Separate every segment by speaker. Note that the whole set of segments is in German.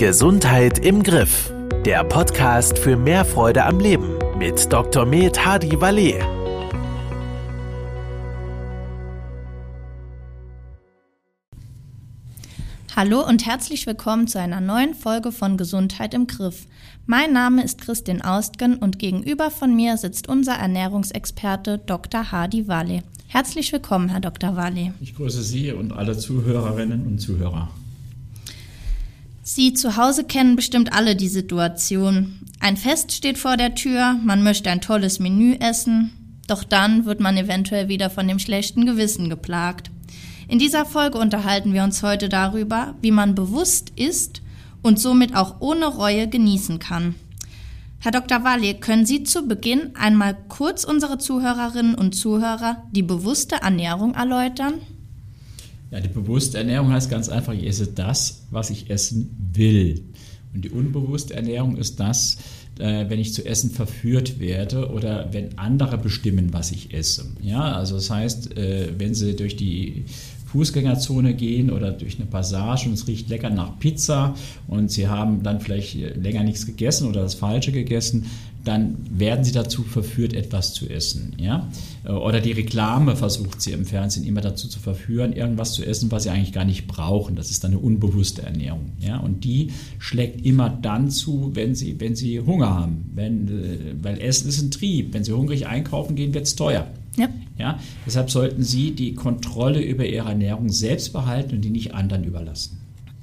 Speaker 1: Gesundheit im Griff. Der Podcast für mehr Freude am Leben mit Dr. Med Hadi Valet.
Speaker 2: Hallo und herzlich willkommen zu einer neuen Folge von Gesundheit im Griff. Mein Name ist Christin Austgen und gegenüber von mir sitzt unser Ernährungsexperte Dr. Hadi Wale. Herzlich willkommen, Herr Dr. Wale.
Speaker 3: Ich grüße Sie und alle Zuhörerinnen und Zuhörer.
Speaker 2: Sie zu Hause kennen bestimmt alle die Situation. Ein Fest steht vor der Tür, man möchte ein tolles Menü essen, doch dann wird man eventuell wieder von dem schlechten Gewissen geplagt. In dieser Folge unterhalten wir uns heute darüber, wie man bewusst isst und somit auch ohne Reue genießen kann. Herr Dr. Walli, können Sie zu Beginn einmal kurz unsere Zuhörerinnen und Zuhörer die bewusste Ernährung erläutern?
Speaker 3: Ja, die bewusste Ernährung heißt ganz einfach, ich esse das, was ich essen will. Und die unbewusste Ernährung ist das, äh, wenn ich zu essen verführt werde oder wenn andere bestimmen, was ich esse. Ja, also das heißt, äh, wenn Sie durch die Fußgängerzone gehen oder durch eine Passage und es riecht lecker nach Pizza und Sie haben dann vielleicht länger nichts gegessen oder das Falsche gegessen, dann werden Sie dazu verführt, etwas zu essen. Ja? Oder die Reklame versucht Sie im Fernsehen immer dazu zu verführen, irgendwas zu essen, was Sie eigentlich gar nicht brauchen. Das ist dann eine unbewusste Ernährung. Ja? Und die schlägt immer dann zu, wenn Sie, wenn Sie Hunger haben. Wenn, äh, weil Essen ist ein Trieb. Wenn Sie hungrig einkaufen gehen, wird es teuer. Ja. Ja, deshalb sollten Sie die Kontrolle über Ihre Ernährung selbst behalten und die nicht anderen überlassen.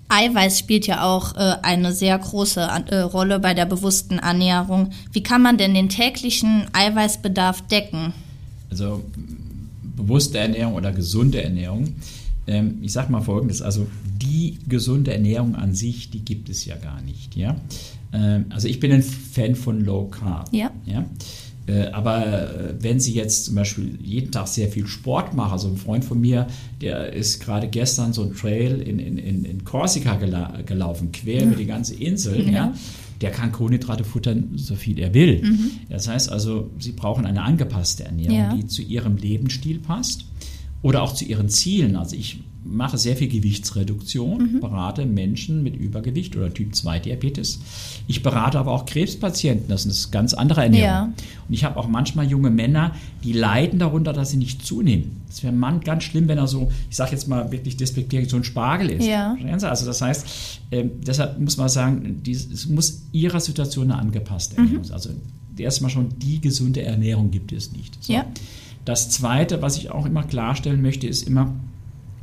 Speaker 2: Eiweiß spielt ja auch äh, eine sehr große äh, Rolle bei der bewussten Ernährung. Wie kann man denn den täglichen Eiweißbedarf decken?
Speaker 3: Also bewusste Ernährung oder gesunde Ernährung. Ähm, ich sage mal Folgendes: Also die gesunde Ernährung an sich, die gibt es ja gar nicht. Ja, ähm, also ich bin ein Fan von Low Carb. Ja. ja? Äh, aber äh, wenn Sie jetzt zum Beispiel jeden Tag sehr viel Sport machen, also ein Freund von mir, der ist gerade gestern so ein Trail in, in, in Korsika gela gelaufen, quer über die ganze Insel, ja. ja. der kann Kohlenhydrate futtern, so viel er will. Mhm. Das heißt also, Sie brauchen eine angepasste Ernährung, ja. die zu Ihrem Lebensstil passt oder auch zu Ihren Zielen. Also ich mache sehr viel Gewichtsreduktion, mhm. berate Menschen mit Übergewicht oder Typ 2 Diabetes. Ich berate aber auch Krebspatienten, das ist eine ganz andere Ernährung. Ja. Und ich habe auch manchmal junge Männer, die leiden darunter, dass sie nicht zunehmen. Das wäre ein Mann ganz schlimm, wenn er so, ich sage jetzt mal wirklich despektierlich, so ein Spargel ist. Ja. Also das heißt, äh, deshalb muss man sagen, es muss ihrer Situation Ernährung sein. Mhm. Also erstmal schon die gesunde Ernährung gibt es nicht. So. Ja. Das Zweite, was ich auch immer klarstellen möchte, ist immer,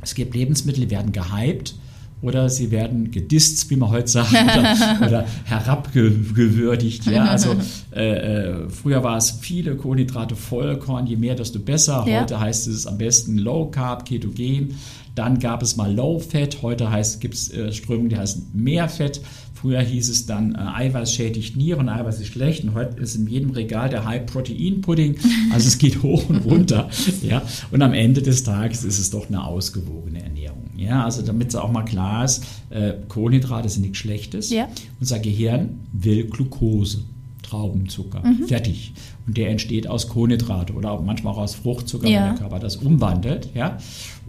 Speaker 3: es gibt Lebensmittel, die werden gehypt oder sie werden gedisst, wie man heute sagt, oder, oder herabgewürdigt. Ja, also äh, äh, früher war es viele Kohlenhydrate, Vollkorn, je mehr, desto besser. Ja. Heute heißt es am besten Low Carb, Ketogen. Dann gab es mal Low Fat, heute gibt es äh, Strömungen, die heißen mehr Fett. Früher hieß es dann, äh, Eiweiß schädigt Nieren, Eiweiß ist schlecht. Und heute ist in jedem Regal der High-Protein-Pudding. Also es geht hoch und runter. ja. Und am Ende des Tages ist es doch eine ausgewogene Ernährung. Ja, also damit es auch mal klar ist, äh, Kohlenhydrate sind nichts Schlechtes. Ja. Unser Gehirn will Glucose. Traubenzucker. Mhm. Fertig. Und der entsteht aus Kohlenhydrate oder auch manchmal auch aus Fruchtzucker, ja. wenn der Körper das umwandelt. Ja?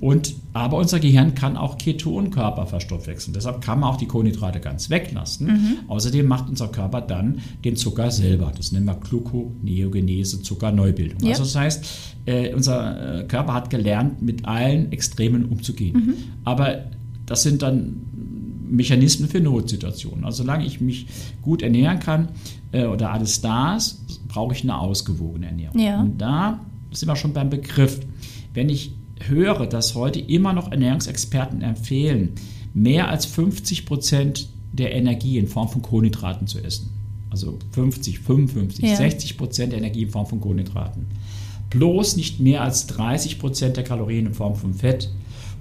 Speaker 3: Und, aber unser Gehirn kann auch Ketonkörper verstoffwechseln. Deshalb kann man auch die Kohlenhydrate ganz weglassen. Mhm. Außerdem macht unser Körper dann den Zucker selber. Das nennen wir Gluconeogenese, Zuckerneubildung. Ja. Also das heißt, äh, unser äh, Körper hat gelernt, mit allen Extremen umzugehen. Mhm. Aber das sind dann Mechanismen für Notsituationen. Also solange ich mich gut ernähren kann äh, oder alles da ist, brauche ich eine ausgewogene Ernährung. Ja. Und da sind wir schon beim Begriff. Wenn ich höre, dass heute immer noch Ernährungsexperten empfehlen, mehr als 50 Prozent der Energie in Form von Kohlenhydraten zu essen. Also 50, 55, ja. 60 Prozent der Energie in Form von Kohlenhydraten. Bloß nicht mehr als 30 Prozent der Kalorien in Form von Fett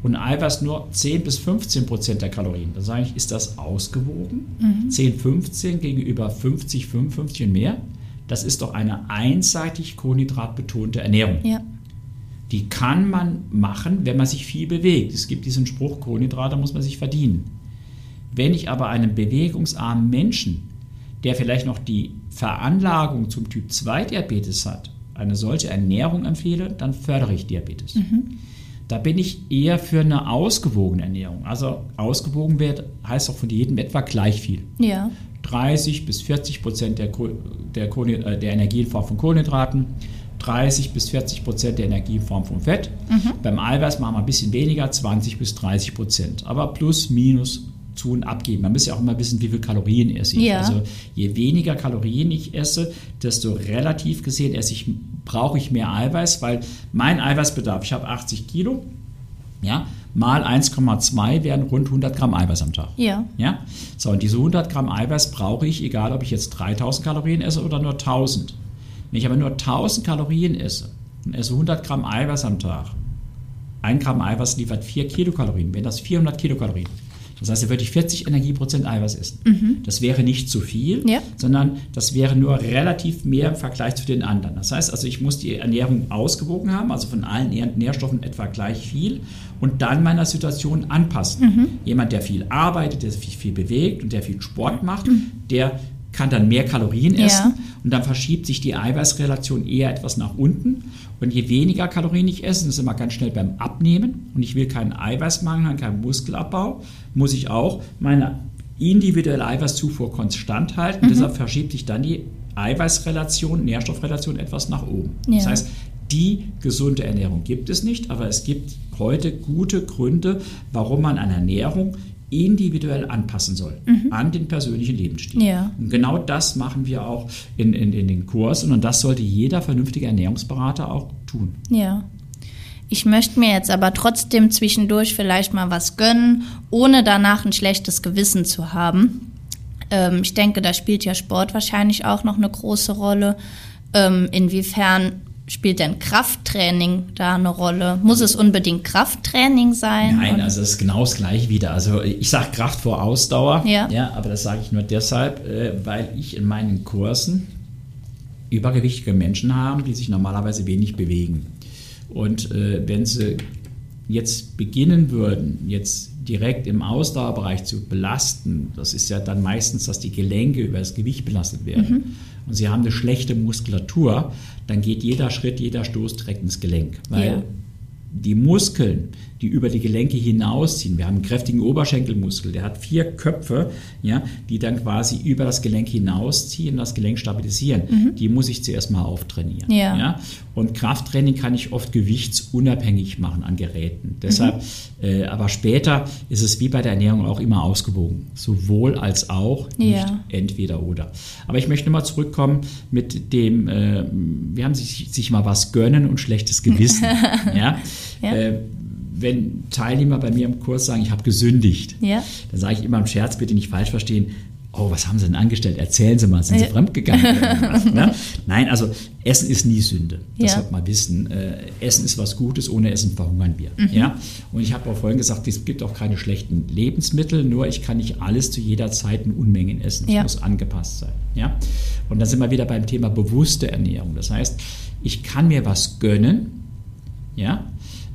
Speaker 3: und Eiweiß nur 10 bis 15 Prozent der Kalorien. Da sage ich, ist das ausgewogen? Mhm. 10, 15 gegenüber 50, 55 und mehr. Das ist doch eine einseitig kohlenhydratbetonte Ernährung. Ja. Die kann man machen, wenn man sich viel bewegt. Es gibt diesen Spruch, Kohlenhydrate muss man sich verdienen. Wenn ich aber einem bewegungsarmen Menschen, der vielleicht noch die Veranlagung zum Typ 2 Diabetes hat, eine solche Ernährung empfehle, dann fördere ich Diabetes. Mhm. Da bin ich eher für eine ausgewogene Ernährung. Also ausgewogen wird, heißt auch von jedem etwa gleich viel.
Speaker 2: Ja.
Speaker 3: 30 bis 40 Prozent der, der, äh, der Energie in Form von Kohlenhydraten, 30 bis 40 Prozent der Energie in Form von Fett. Mhm. Beim Eiweiß machen wir ein bisschen weniger, 20 bis 30 Prozent. Aber plus, minus zu und abgeben. Man muss ja auch immer wissen, wie viel Kalorien esse ich. Ja. Also je weniger Kalorien ich esse, desto relativ gesehen esse ich, brauche ich mehr Eiweiß, weil mein Eiweißbedarf, ich habe 80 Kilo, ja, mal 1,2 wären rund 100 Gramm Eiweiß am Tag.
Speaker 2: Ja.
Speaker 3: ja. So, und diese 100 Gramm Eiweiß brauche ich, egal ob ich jetzt 3000 Kalorien esse oder nur 1000. Wenn ich aber nur 1000 Kalorien esse und esse 100 Gramm Eiweiß am Tag, ein Gramm Eiweiß liefert 4 Kilokalorien, wenn das 400 Kilokalorien. Das heißt, er würde 40 Energieprozent Eiweiß essen. Mhm. Das wäre nicht zu viel, ja. sondern das wäre nur relativ mehr im Vergleich zu den anderen. Das heißt also, ich muss die Ernährung ausgewogen haben, also von allen Nährstoffen etwa gleich viel und dann meiner Situation anpassen. Mhm. Jemand, der viel arbeitet, der sich viel bewegt und der viel Sport macht, mhm. der kann dann mehr Kalorien essen ja. und dann verschiebt sich die Eiweißrelation eher etwas nach unten. Und je weniger Kalorien ich esse, das ist immer ganz schnell beim Abnehmen und ich will keinen Eiweißmangel, keinen Muskelabbau, muss ich auch meine individuelle Eiweißzufuhr konstant halten. Mhm. Deshalb verschiebt sich dann die Eiweißrelation, Nährstoffrelation etwas nach oben. Ja. Das heißt, die gesunde Ernährung gibt es nicht, aber es gibt heute gute Gründe, warum man eine Ernährung individuell anpassen soll mhm. an den persönlichen Lebensstil. Ja. Und genau das machen wir auch in, in, in den Kursen und das sollte jeder vernünftige Ernährungsberater auch tun.
Speaker 2: Ja. Ich möchte mir jetzt aber trotzdem zwischendurch vielleicht mal was gönnen, ohne danach ein schlechtes Gewissen zu haben. Ähm, ich denke, da spielt ja Sport wahrscheinlich auch noch eine große Rolle. Ähm, inwiefern Spielt denn Krafttraining da eine Rolle? Muss es unbedingt Krafttraining sein?
Speaker 3: Nein, also es ist genau das gleiche wieder. Also ich sage Kraft vor Ausdauer, ja. ja aber das sage ich nur deshalb, äh, weil ich in meinen Kursen übergewichtige Menschen habe, die sich normalerweise wenig bewegen. Und äh, wenn sie jetzt beginnen würden, jetzt direkt im Ausdauerbereich zu belasten, das ist ja dann meistens, dass die Gelenke über das Gewicht belastet werden. Mhm und Sie haben eine schlechte Muskulatur, dann geht jeder Schritt, jeder Stoß direkt ins Gelenk. Weil ja. die Muskeln, die über die Gelenke hinausziehen. Wir haben einen kräftigen Oberschenkelmuskel, der hat vier Köpfe, ja, die dann quasi über das Gelenk hinausziehen, das Gelenk stabilisieren. Mhm. Die muss ich zuerst mal auftrainieren. Ja. ja. Und Krafttraining kann ich oft gewichtsunabhängig machen an Geräten. Deshalb, mhm. äh, aber später ist es wie bei der Ernährung auch immer ausgewogen. Sowohl als auch, nicht ja. entweder oder. Aber ich möchte mal zurückkommen mit dem, äh, wir haben sich, sich mal was gönnen und schlechtes Gewissen. ja. ja. Äh, wenn Teilnehmer bei mir im Kurs sagen, ich habe gesündigt, ja. dann sage ich immer im Scherz, bitte nicht falsch verstehen, oh, was haben Sie denn angestellt? Erzählen Sie mal, sind Sie fremdgegangen? ne? Nein, also Essen ist nie Sünde. Das ja. sollte man wissen. Äh, Essen ist was Gutes, ohne Essen verhungern wir. Mhm. Ja? Und ich habe auch vorhin gesagt, es gibt auch keine schlechten Lebensmittel, nur ich kann nicht alles zu jeder Zeit in Unmengen essen. Ja. Es muss angepasst sein. Ja? Und dann sind wir wieder beim Thema bewusste Ernährung. Das heißt, ich kann mir was gönnen, ja,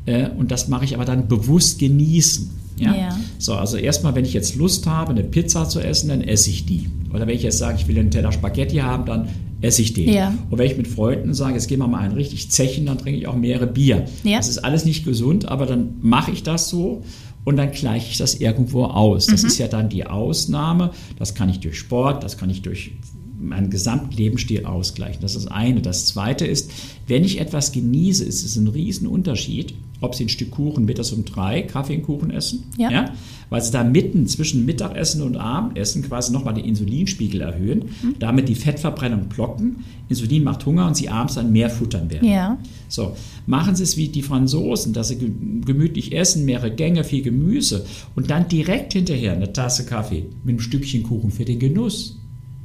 Speaker 3: äh, und das mache ich aber dann bewusst genießen. Ja? ja? So, also erstmal, wenn ich jetzt Lust habe, eine Pizza zu essen, dann esse ich die. Oder wenn ich jetzt sage, ich will einen Teller Spaghetti haben, dann esse ich den. Ja. Und wenn ich mit Freunden sage, jetzt gehen wir mal einen richtig Zechen, dann trinke ich auch mehrere Bier. Ja. Das ist alles nicht gesund, aber dann mache ich das so und dann gleiche ich das irgendwo aus. Das mhm. ist ja dann die Ausnahme. Das kann ich durch Sport, das kann ich durch meinen gesamten Lebensstil ausgleichen. Das ist das eine. Das zweite ist, wenn ich etwas genieße, ist es ein Riesenunterschied, ob Sie ein Stück Kuchen mittags um drei, Kaffee und Kuchen essen, ja. ja. weil Sie da mitten zwischen Mittagessen und Abendessen quasi nochmal den Insulinspiegel erhöhen, mhm. damit die Fettverbrennung blocken. Insulin macht Hunger und Sie abends dann mehr futtern werden. Ja. So, machen Sie es wie die Franzosen, dass Sie gemütlich essen, mehrere Gänge, viel Gemüse und dann direkt hinterher eine Tasse Kaffee mit einem Stückchen Kuchen für den Genuss.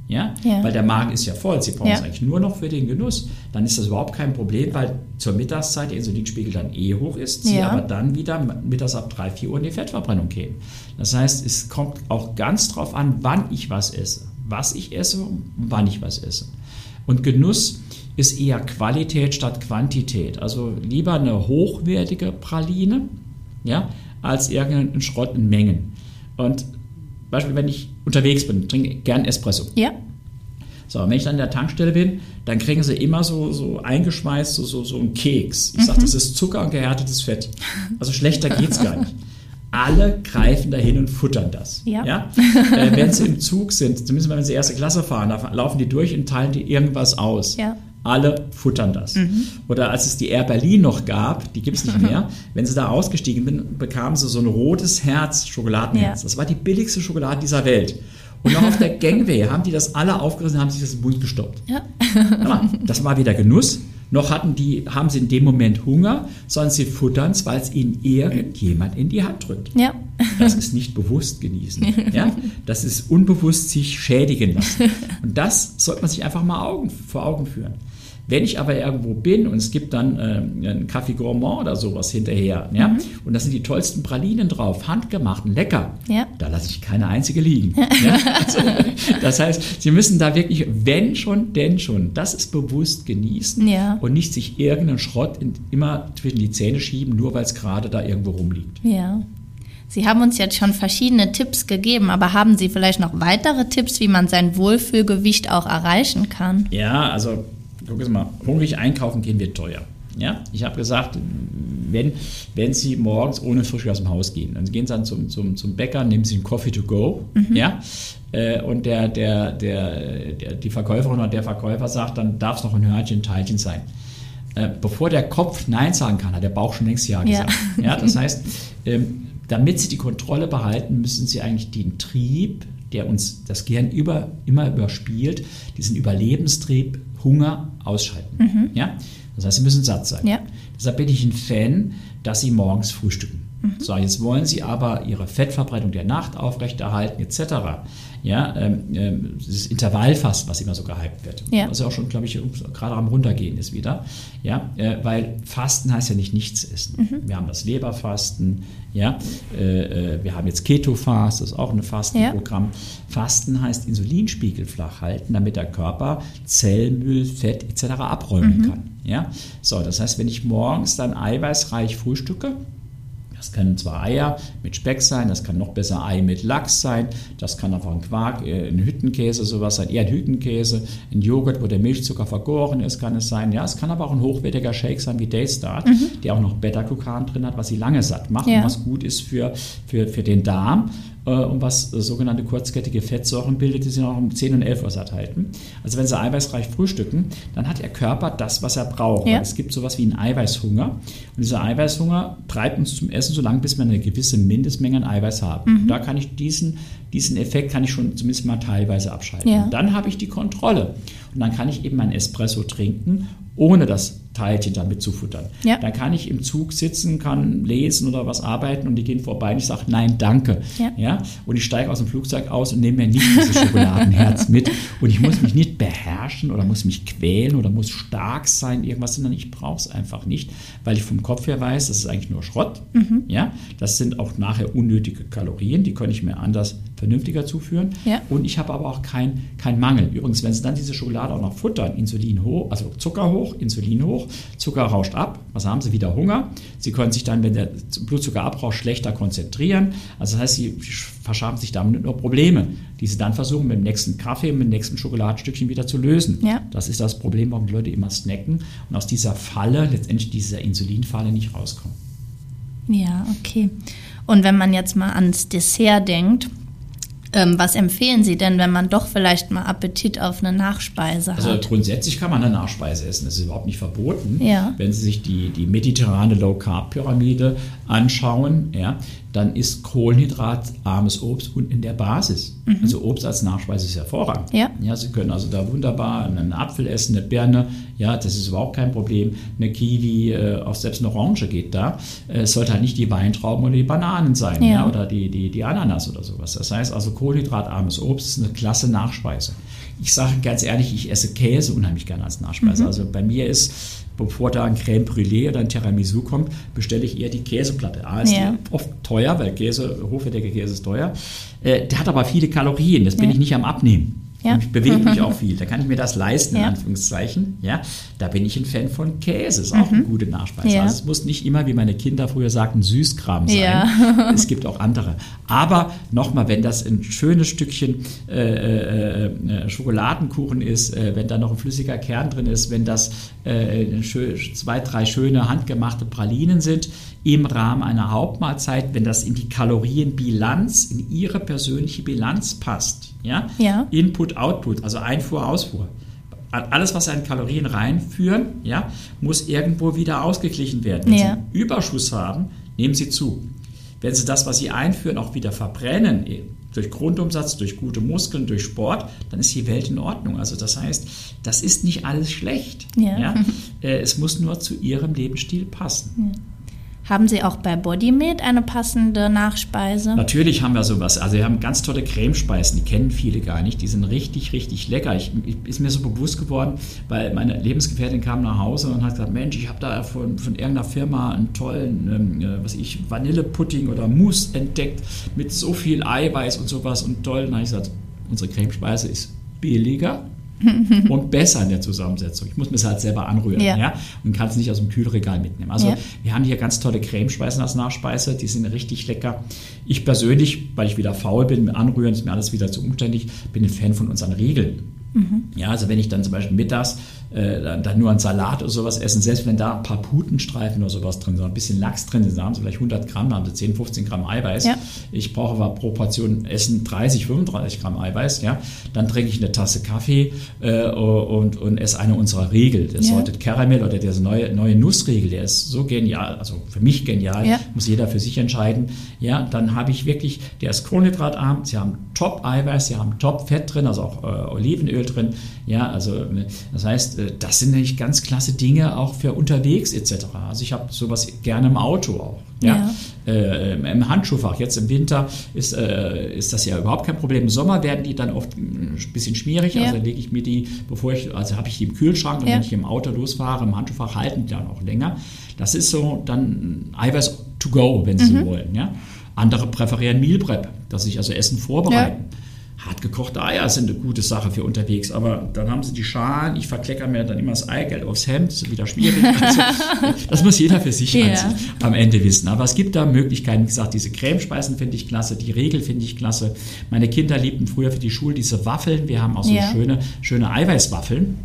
Speaker 3: Ja? ja? Weil der Magen ist ja voll. Sie brauchen ja. es eigentlich nur noch für den Genuss. Dann ist das überhaupt kein Problem, weil zur Mittagszeit der Insulinspiegel dann eh hoch ist, Sie ja. aber dann wieder mittags ab 3, 4 Uhr in die Fettverbrennung gehen. Das heißt, es kommt auch ganz drauf an, wann ich was esse. Was ich esse und wann ich was esse. Und Genuss ist eher Qualität statt Quantität. Also lieber eine hochwertige Praline ja, als irgendeinen Schrott in Mengen. Und Beispiel, wenn ich unterwegs bin, trinke gern Espresso. Ja. So, wenn ich dann in der Tankstelle bin, dann kriegen sie immer so, so eingeschweißt, so, so, so einen Keks. Ich sage, das ist Zucker und gehärtetes Fett. Also schlechter geht's gar nicht. Alle greifen dahin und futtern das.
Speaker 2: Ja.
Speaker 3: ja? Äh, wenn sie im Zug sind, zumindest wenn sie erste Klasse fahren, da laufen die durch und teilen die irgendwas aus.
Speaker 2: Ja.
Speaker 3: Alle futtern das.
Speaker 2: Mhm.
Speaker 3: Oder als es die Air Berlin noch gab, die gibt es nicht mehr, wenn sie da ausgestiegen sind, bekamen sie so ein rotes Herz, Schokoladenherz.
Speaker 2: Ja.
Speaker 3: Das war die billigste Schokolade dieser Welt. Und noch auf der Gangway haben die das alle aufgerissen, haben sich das im Mund gestoppt.
Speaker 2: Ja.
Speaker 3: Aber das war weder Genuss, noch hatten die, haben sie in dem Moment Hunger, sondern sie futtern es, weil es ihnen irgendjemand in die Hand drückt.
Speaker 2: Ja.
Speaker 3: Das ist nicht bewusst genießen. Ja? Das ist unbewusst sich schädigen lassen. Und das sollte man sich einfach mal Augen, vor Augen führen. Wenn ich aber irgendwo bin und es gibt dann äh, einen Kaffee Gourmand oder sowas hinterher, ja, und da sind die tollsten Pralinen drauf, handgemacht, und lecker,
Speaker 2: Ja.
Speaker 3: da lasse ich keine einzige liegen. ja? also, das heißt, Sie müssen da wirklich, wenn schon, denn schon, das ist bewusst genießen
Speaker 2: Ja.
Speaker 3: und nicht sich irgendeinen Schrott in, immer zwischen die Zähne schieben, nur weil es gerade da irgendwo rumliegt.
Speaker 2: Ja. Sie haben uns jetzt schon verschiedene Tipps gegeben, aber haben Sie vielleicht noch weitere Tipps, wie man sein Wohlfühlgewicht auch erreichen kann?
Speaker 3: Ja, also gucken Sie mal, hungrig einkaufen gehen wird teuer. Ja, ich habe gesagt, wenn, wenn Sie morgens ohne Frühstück aus dem Haus gehen, dann gehen Sie dann zum, zum, zum Bäcker, nehmen Sie einen Coffee to go, ja, äh, und der, der, der, der, die Verkäuferin oder der Verkäufer sagt, dann darf es noch ein Hörnchen, ein Teilchen sein. Äh, bevor der Kopf Nein sagen kann, hat der Bauch schon längst Ja
Speaker 2: Ja.
Speaker 3: gesagt. Ja, das heißt, ähm, damit Sie die Kontrolle behalten, müssen Sie eigentlich den Trieb, der uns das Gehirn über, immer überspielt, diesen Überlebenstrieb, Hunger ausschalten. Ja? Das heißt, Sie müssen satt sein.
Speaker 2: Ja.
Speaker 3: Deshalb bin ich ein Fan, dass Sie morgens frühstücken. So, jetzt wollen Sie aber Ihre Fettverbrennung der Nacht aufrechterhalten, etc. Ja, ähm, ähm, dieses Intervallfasten, was immer so gehypt wird,
Speaker 2: Ja.
Speaker 3: was ja auch schon, glaube ich, gerade am runtergehen ist wieder. Ja, äh, weil Fasten heißt ja nicht nichts essen. Wir haben das Leberfasten, ja, äh, äh, wir haben jetzt Keto-Fast, das ist auch ein Fastenprogramm. Fasten heißt Insulinspiegel flach halten, damit der Körper Zellmüll, Fett etc. abräumen kann. Ja, so, das heißt, wenn ich morgens dann eiweißreich frühstücke, das können zwar Eier mit Speck sein, das kann noch besser Ei mit Lachs sein, das kann einfach ein Quark, äh, ein Hüttenkäse, sowas sein, eher ein Hüttenkäse, ein Joghurt, wo der Milchzucker vergoren ist, kann es sein. Ja, es kann aber auch ein hochwertiger Shake sein wie Daystart, der auch noch Beta-Glucan drin hat, was sie lange satt macht
Speaker 2: Ja.
Speaker 3: und was gut ist für, für, für den Darm und was äh, sogenannte kurzkettige Fettsäuren bildet, die sie auch um 10 und 11 Uhr satt halten. Also wenn sie eiweißreich frühstücken, dann hat ihr Körper das, was er braucht.
Speaker 2: Ja.
Speaker 3: Es gibt sowas wie einen Eiweißhunger. Und dieser Eiweißhunger treibt uns zum Essen so lange, bis wir eine gewisse Mindestmenge an Eiweiß haben.
Speaker 2: Mhm.
Speaker 3: Da kann ich diesen, diesen Effekt kann ich schon zumindest mal teilweise abschalten.
Speaker 2: Ja.
Speaker 3: Dann habe ich die Kontrolle. Und dann kann ich eben mein Espresso trinken, ohne das Teilchen damit zu futtern.
Speaker 2: Ja.
Speaker 3: Dann kann ich im Zug sitzen, kann lesen oder was arbeiten und die gehen vorbei und ich sage, nein, danke.
Speaker 2: Ja.
Speaker 3: Ja? Und ich steige aus dem Flugzeug aus und nehme mir nicht dieses Schokoladenherz mit. Und ich muss mich nicht beherrschen oder muss mich quälen oder muss stark sein, irgendwas, sondern ich brauche es einfach nicht, weil ich vom Kopf her weiß, das ist eigentlich nur Schrott.
Speaker 2: Mhm.
Speaker 3: Ja? Das sind auch nachher unnötige Kalorien, die kann ich mir anders vernünftiger zuführen.
Speaker 2: Ja.
Speaker 3: Und ich habe aber auch keinen kein Mangel. Übrigens, wenn Sie dann diese Schokolade auch noch futtern, Insulin hoch, also Zucker hoch, Insulin hoch, Zucker rauscht ab, was haben Sie? Wieder Hunger. Sie können sich dann, wenn der Blutzucker abrauscht, schlechter konzentrieren. Also das heißt, Sie verschaffen sich damit nur Probleme, die Sie dann versuchen, mit dem nächsten Kaffee, mit dem nächsten Schokoladenstückchen wieder zu lösen.
Speaker 2: Ja.
Speaker 3: Das ist das Problem, warum die Leute immer snacken und aus dieser Falle, letztendlich dieser Insulinfalle nicht rauskommen.
Speaker 2: Ja, okay. Und wenn man jetzt mal ans Dessert denkt, ähm, was empfehlen Sie denn, wenn man doch vielleicht mal Appetit auf eine Nachspeise
Speaker 3: Also
Speaker 2: hat?
Speaker 3: grundsätzlich kann man eine Nachspeise essen, das ist überhaupt nicht verboten.
Speaker 2: Ja.
Speaker 3: Wenn Sie sich die, die mediterrane Low-Carb-Pyramide anschauen, ja, dann ist kohlenhydratarmes Obst unten in der Basis. Also Obst als Nachspeise ist hervorragend.
Speaker 2: Mhm. Ja.
Speaker 3: ja. Sie können also da wunderbar einen Apfel essen, eine Birne, ja, das ist überhaupt kein Problem. Eine Kiwi, äh, auch selbst eine Orange geht da. Äh, Es sollte halt nicht die Weintrauben oder die Bananen sein,
Speaker 2: Ja.
Speaker 3: ja, oder die, die, die Ananas oder sowas. Das heißt also kohlenhydratarmes Obst ist eine klasse Nachspeise. Ich sage ganz ehrlich, ich esse Käse unheimlich gerne als Nachspeise. Also bei mir ist, bevor da ein Crème Brûlée oder ein Tiramisu kommt, bestelle ich eher die Käseplatte. A ist
Speaker 2: Ja.
Speaker 3: oft teuer, weil Käse, hochwertiger Käse ist teuer. Äh, der hat aber viele Kalorien, das bin
Speaker 2: Ja.
Speaker 3: ich nicht am Abnehmen.
Speaker 2: Ja.
Speaker 3: Ich bewege mich auch viel. Da kann ich mir das leisten, in
Speaker 2: Ja.
Speaker 3: Anführungszeichen. Ja, da bin ich ein Fan von Käse. Ist auch eine gute Nachspeise.
Speaker 2: Mhm. Ja.
Speaker 3: Also es muss nicht immer, wie meine Kinder früher sagten, Süßkram sein.
Speaker 2: Ja.
Speaker 3: Es gibt auch andere. Aber nochmal, wenn das ein schönes Stückchen äh, äh, äh, Schokoladenkuchen ist, äh, wenn da noch ein flüssiger Kern drin ist, wenn das äh, zwei, drei schöne handgemachte Pralinen sind im Rahmen einer Hauptmahlzeit, wenn das in die Kalorienbilanz, in ihre persönliche Bilanz passt. Ja?
Speaker 2: Ja.
Speaker 3: Input, Output, also Einfuhr, Ausfuhr. Alles, was Sie an Kalorien reinführen, ja, muss irgendwo wieder ausgeglichen werden. Wenn
Speaker 2: Ja.
Speaker 3: Sie einen Überschuss haben, nehmen Sie zu. Wenn Sie das, was Sie einführen, auch wieder verbrennen, eh, durch Grundumsatz, durch gute Muskeln, durch Sport, dann ist die Welt in Ordnung. Also das heißt, das ist nicht alles schlecht.
Speaker 2: Ja.
Speaker 3: Äh, Es muss nur zu Ihrem Lebensstil passen.
Speaker 2: Haben Sie auch bei Bodymate eine passende Nachspeise?
Speaker 3: Natürlich haben wir sowas. Also wir haben ganz tolle Cremespeisen, die kennen viele gar nicht. Die sind richtig, richtig lecker. Ich, ich, ist mir so bewusst geworden, weil meine Lebensgefährtin kam nach Hause und hat gesagt, Mensch, ich habe da von, von irgendeiner Firma einen tollen, ähm, äh, was ich, Vanillepudding oder Mousse entdeckt mit so viel Eiweiß und sowas und toll. Und dann habe ich gesagt, unsere Cremespeise ist billiger und besser in der Zusammensetzung. Ich muss mir es halt selber anrühren
Speaker 2: Ja.
Speaker 3: ja. und kann es nicht aus dem Kühlregal mitnehmen. Also
Speaker 2: Ja.
Speaker 3: wir haben hier ganz tolle Cremespeisen als Nachspeise, die sind richtig lecker. Ich persönlich, weil ich wieder faul bin, mit Anrühren ist mir alles wieder zu umständlich, bin ein Fan von unseren Regeln. Ja, also wenn ich dann zum Beispiel mittags äh, dann, dann nur einen Salat oder sowas essen, selbst wenn da ein paar Putenstreifen oder sowas drin sind, ein bisschen Lachs drin sind, da haben sie vielleicht 100 Gramm, da haben sie 10, 15 Gramm Eiweiß.
Speaker 2: Ja.
Speaker 3: Ich brauche aber pro Portion Essen 30, 35 Gramm Eiweiß, ja. Dann trinke ich eine Tasse Kaffee äh, und, und esse eine unserer Regel. Der
Speaker 2: Ja.
Speaker 3: Salted Caramel oder der neue, neue Nussregel, der ist so genial, also für mich genial,
Speaker 2: Ja.
Speaker 3: muss jeder für sich entscheiden. Ja, dann habe ich wirklich, der ist kohlenhydratarm, sie haben Top-Eiweiß, sie haben Top-Fett drin, also auch äh, Olivenöl drin. Ja, also äh, das heißt, äh, das sind nämlich ganz klasse Dinge auch für unterwegs etc. Also ich habe sowas gerne im Auto auch. Ja. Äh, Im Handschuhfach, jetzt im Winter ist, äh, ist das ja überhaupt kein Problem. Im Sommer werden die dann oft mm, ein bisschen schmierig,
Speaker 2: Ja.
Speaker 3: also lege ich mir die, bevor ich, also habe ich die im Kühlschrank und
Speaker 2: Ja.
Speaker 3: wenn ich im Auto losfahre, im Handschuhfach halten die dann auch länger. Das ist so dann Eiweiß to go, wenn Sie
Speaker 2: Mhm.
Speaker 3: so wollen. Ja? Andere präferieren Meal Prep, dass sich also Essen vorbereiten. Hart gekochte Eier sind eine gute Sache für unterwegs, aber dann haben sie die Schalen, ich verkleckere mir dann immer das Eigelb aufs Hemd, das ist wieder schwierig. Also, das muss jeder für sich sich am Ende wissen. Aber es gibt da Möglichkeiten, wie gesagt, diese Cremespeisen finde ich klasse, die Regel finde ich klasse. Meine Kinder liebten früher für die Schule diese Waffeln. Wir haben auch so
Speaker 2: Ja.
Speaker 3: schöne, schöne Eiweißwaffeln.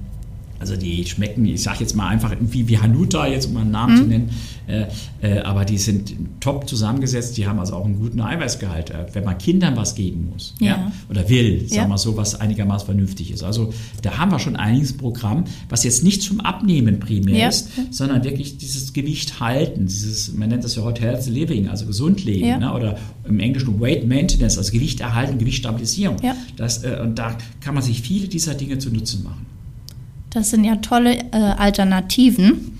Speaker 3: Also die schmecken, ich sage jetzt mal einfach irgendwie wie Hanuta, jetzt um einen Namen zu nennen, äh, äh, aber die sind top zusammengesetzt, die haben also auch einen guten Eiweißgehalt, äh, wenn man Kindern was geben muss ja.
Speaker 2: Ja.
Speaker 3: oder will, sagen
Speaker 2: Ja.
Speaker 3: wir mal so, was einigermaßen vernünftig ist. Also da haben wir schon einiges Programm, was jetzt nicht zum Abnehmen primär
Speaker 2: Ja.
Speaker 3: ist, sondern wirklich dieses Gewicht halten, dieses, man nennt das ja heute Healthy Living, also gesund leben
Speaker 2: Ja.
Speaker 3: ne? oder im Englischen Weight Maintenance, also Gewicht erhalten, Gewichtstabilisierung.
Speaker 2: Ja.
Speaker 3: Das, äh, und da kann man sich viele dieser Dinge zu Nutzen machen.
Speaker 2: Das sind ja tolle äh, Alternativen.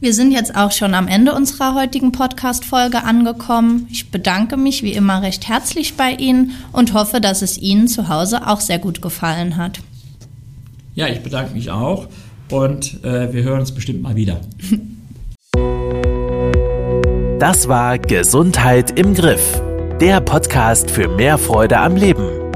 Speaker 2: Wir sind jetzt auch schon am Ende unserer heutigen Podcast-Folge angekommen. Ich bedanke mich wie immer recht herzlich bei Ihnen und hoffe, dass es Ihnen zu Hause auch sehr gut gefallen hat.
Speaker 3: Ja, ich bedanke mich auch und äh, wir hören uns bestimmt mal wieder.
Speaker 1: Das war Gesundheit im Griff. Der Podcast für mehr Freude am Leben.